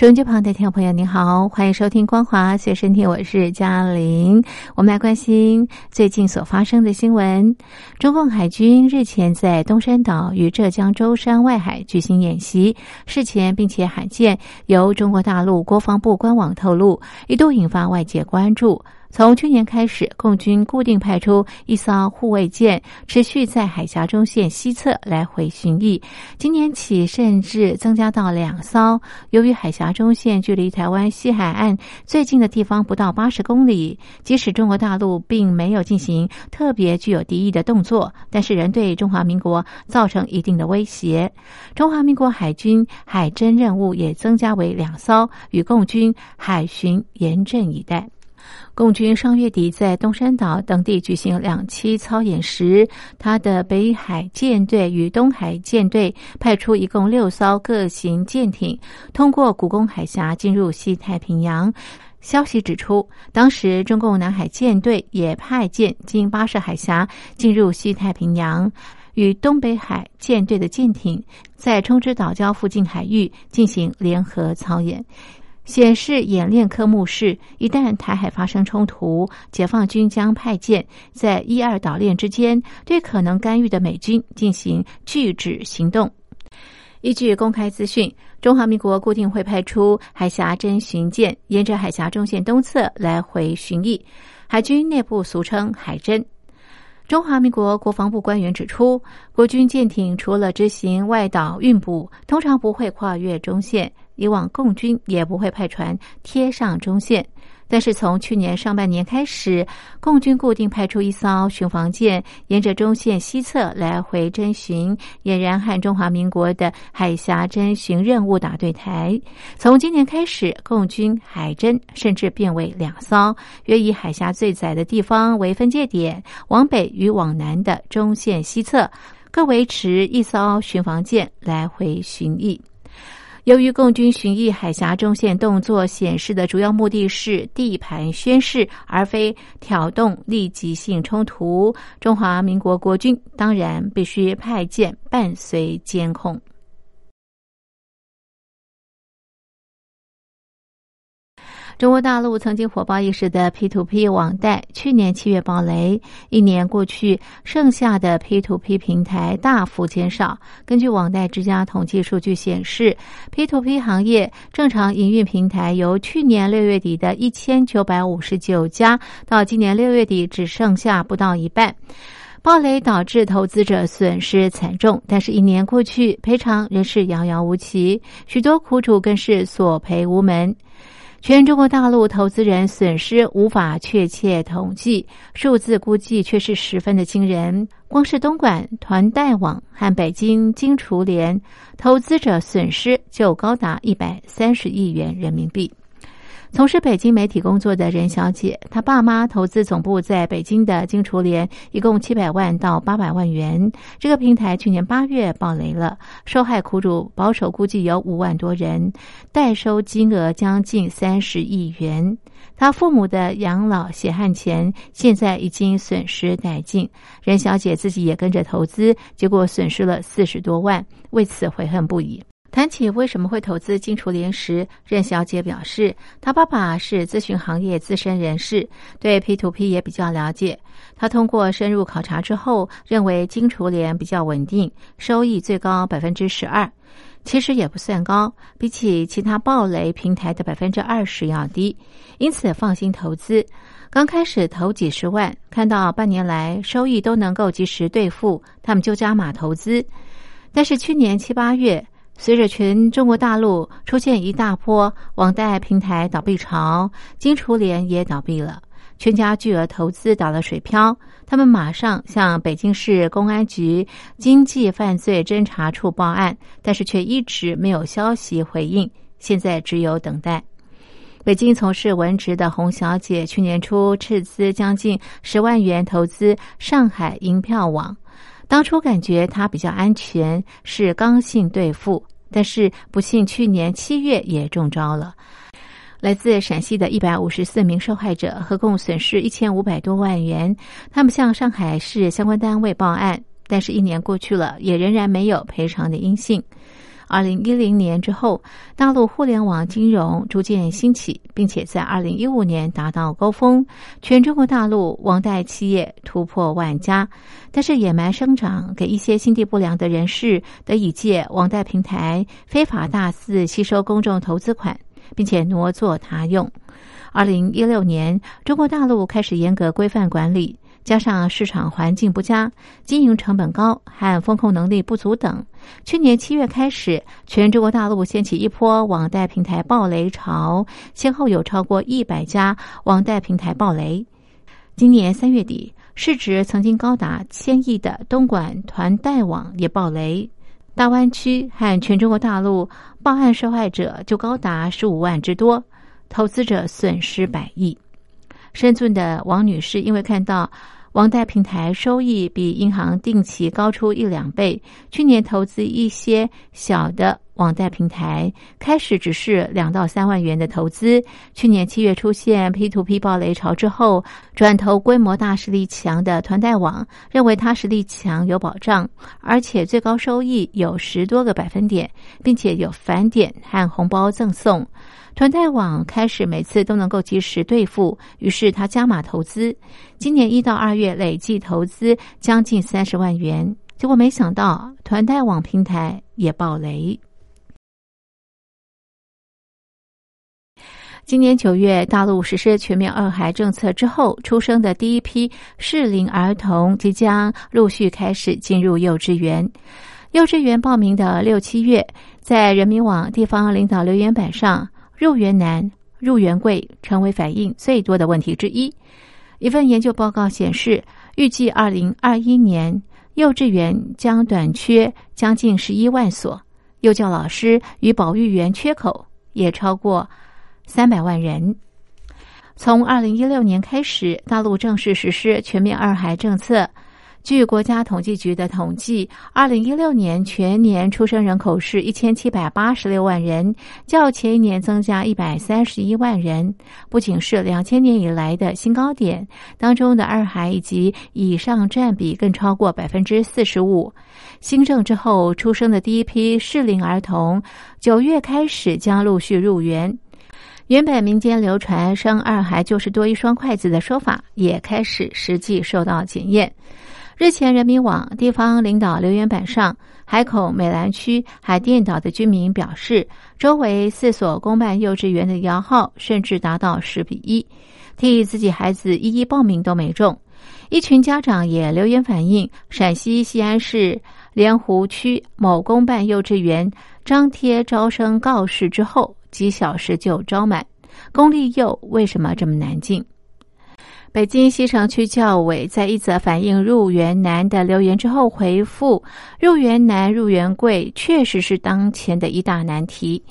收音机旁的听众朋友，您好，欢迎收听《光华随身听》，我是嘉玲。我们来关心最近所发生的新闻。中共海军日前在东山岛与浙江舟山外海举行演习，事前并且罕见由中国大陆国防部官网透露，一度引发外界关注。从去年开始，共军固定派出一艘护卫舰，持续在海峡中线西侧来回巡弋。今年起，甚至增加到两艘。由于海峡中线距离台湾西海岸最近的地方不到八十公里，即使中国大陆并没有进行特别具有敌意的动作，但是仍对中华民国造成一定的威胁。中华民国海军海侦任务也增加为两艘，与共军海巡严阵以待。共军上月底在东山岛等地举行两栖操演时，他的北海舰队与东海舰队派出一共六艘各型舰艇，通过古宫海峡进入西太平洋。消息指出，当时中共南海舰队也派舰经巴士海峡进入西太平洋，与东北海舰队的舰艇在冲之岛礁附近海域进行联合操演。显示演练科目是：一旦台海发生冲突，解放军将派舰在一二岛链之间，对可能干预的美军进行拒止行动。依据公开资讯，中华民国固定会派出海峡侦巡舰，沿着海峡中线东侧来回巡弋。海军内部俗称海侦。中华民国国防部官员指出，国军舰艇除了执行外岛运补，通常不会跨越中线。以往共军也不会派船贴上中线，但是从去年上半年开始，共军固定派出一艘巡防舰，沿着中线西侧来回侦巡，俨然和中华民国的海峡侦巡任务打对台。从今年开始，共军海侦甚至变为两艘，约以海峡最窄的地方为分界点，往北与往南的中线西侧各维持一艘巡防舰来回巡弋。由于共军巡弋海峡中线动作显示的主要目的是地盘宣示，而非挑动立即性冲突，中华民国国军当然必须派舰伴随监控。中国大陆曾经火爆一时的 P to P 网贷，去年七月爆雷，一年过去，剩下的 P to P 平台大幅减少。根据网贷之家统计数据显示，P to P 行业正常营运平台由去年六月底的一千九百五十九家，到今年六月底只剩下不到一半。暴雷导致投资者损失惨重，但是，一年过去，赔偿仍是遥遥无期，许多苦主更是索赔无门。全中国大陆投资人损失无法确切统计，数字估计却是十分的惊人。光是东莞团贷网和北京金厨联，投资者损失就高达一百三十亿元人民币。从事北京媒体工作的任小姐，她爸妈投资总部在北京的金厨联，一共七百万到八百万元。这个平台去年八月爆雷了，受害苦主保守估计有五万多人，代收金额将近三十亿元。她父母的养老血汗钱现在已经损失殆尽，任小姐自己也跟着投资，结果损失了四十多万，为此悔恨不已。谈起为什么会投资金厨联时，任小姐表示，她爸爸是咨询行业资深人士，对 P to P 也比较了解。他通过深入考察之后，认为金厨联比较稳定，收益最高百分之十二，其实也不算高，比起其他暴雷平台的百分之二十要低，因此放心投资。刚开始投几十万，看到半年来收益都能够及时兑付，他们就加码投资。但是去年七八月。随着全中国大陆出现一大波网贷平台倒闭潮，金厨联也倒闭了，全家巨额投资打了水漂。他们马上向北京市公安局经济犯罪侦查处报案，但是却一直没有消息回应，现在只有等待。北京从事文职的洪小姐去年初斥资将近十万元投资上海银票网，当初感觉它比较安全，是刚性兑付，但是不幸去年七月也中招了。来自陕西的一百五十四名受害者，合共损失一千五百多万元。他们向上海市相关单位报案，但是一年过去了，也仍然没有赔偿的音信。二零一零年之后，大陆互联网金融逐渐兴起，并且在二零一五年达到高峰，全中国大陆网贷企业突破万家。但是野蛮生长，给一些心地不良的人士得以借网贷平台非法大肆吸收公众投资款。并且挪作他用。二零一六年，中国大陆开始严格规范管理，加上市场环境不佳、经营成本高和风控能力不足等，去年七月开始，全中国大陆掀起一波网贷平台暴雷潮，先后有超过一百家网贷平台暴雷。今年三月底，市值曾经高达千亿的东莞团贷网也暴雷。大湾区和全中国大陆报案受害者就高达十五万之多，投资者损失百亿。深圳的王女士因为看到网贷平台收益比银行定期高出一两倍，去年投资一些小的。网贷平台开始只是两到三万元的投资，去年七月出现 P to P 暴雷潮之后，转投规模大、实力强的团贷网，认为它实力强、有保障，而且最高收益有十多个百分点，并且有返点和红包赠送。团贷网开始每次都能够及时兑付，于是他加码投资，今年一到二月累计投资将近三十万元，结果没想到团贷网平台也暴雷。今年九月，大陆实施全面二孩政策之后，出生的第一批适龄儿童即将陆续开始进入幼稚园。幼稚园报名的六七月，在人民网地方领导留言板上，入园难、入园贵成为反映最多的问题之一。一份研究报告显示，预计二零二一年幼稚园将短缺将近十一万所，幼教老师与保育员缺口也超过。三百万人。从二零一六年开始，大陆正式实施全面二孩政策。据国家统计局的统计，二零一六年全年出生人口是一千七百八十六万人，较前一年增加一百三十一万人，不仅是两千年以来的新高点。当中的二孩以及以上占比更超过百分之四十五。新政之后出生的第一批适龄儿童，九月开始将陆续入园。原本民间流传生二孩就是多一双筷子的说法，也开始实际受到检验。日前，人民网地方领导留言板上，海口美兰区海淀岛的居民表示，周围四所公办幼稚园的摇号甚至达到十比一，替自己孩子一一报名都没中。一群家长也留言反映，陕西西安市莲湖区某公办幼稚园张贴招生告示之后。几小时就招满，公立幼为什么这么难进？北京西城区教委在一则反映入园难的留言之后回复：入园难、入园贵，确实是当前的一大难题。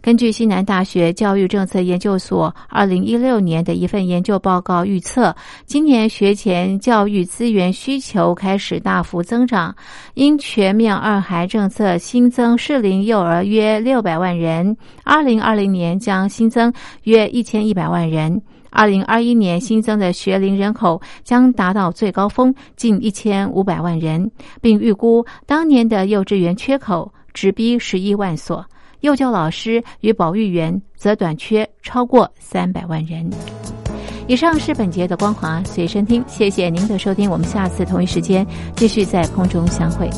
根据西南大学教育政策研究所二零一六年的一份研究报告预测，今年学前教育资源需求开始大幅增长。因全面二孩政策新增适龄幼儿约六百万人，二零二零年将新增约一千一百万人。二零二一年新增的学龄人口将达到最高峰近一千五百万人，并预估当年的幼稚园缺口直逼十一万所，幼教老师与保育员则短缺超过三百万人。以上是本节的光华随身听，谢谢您的收听，我们下次同一时间继续在空中相会。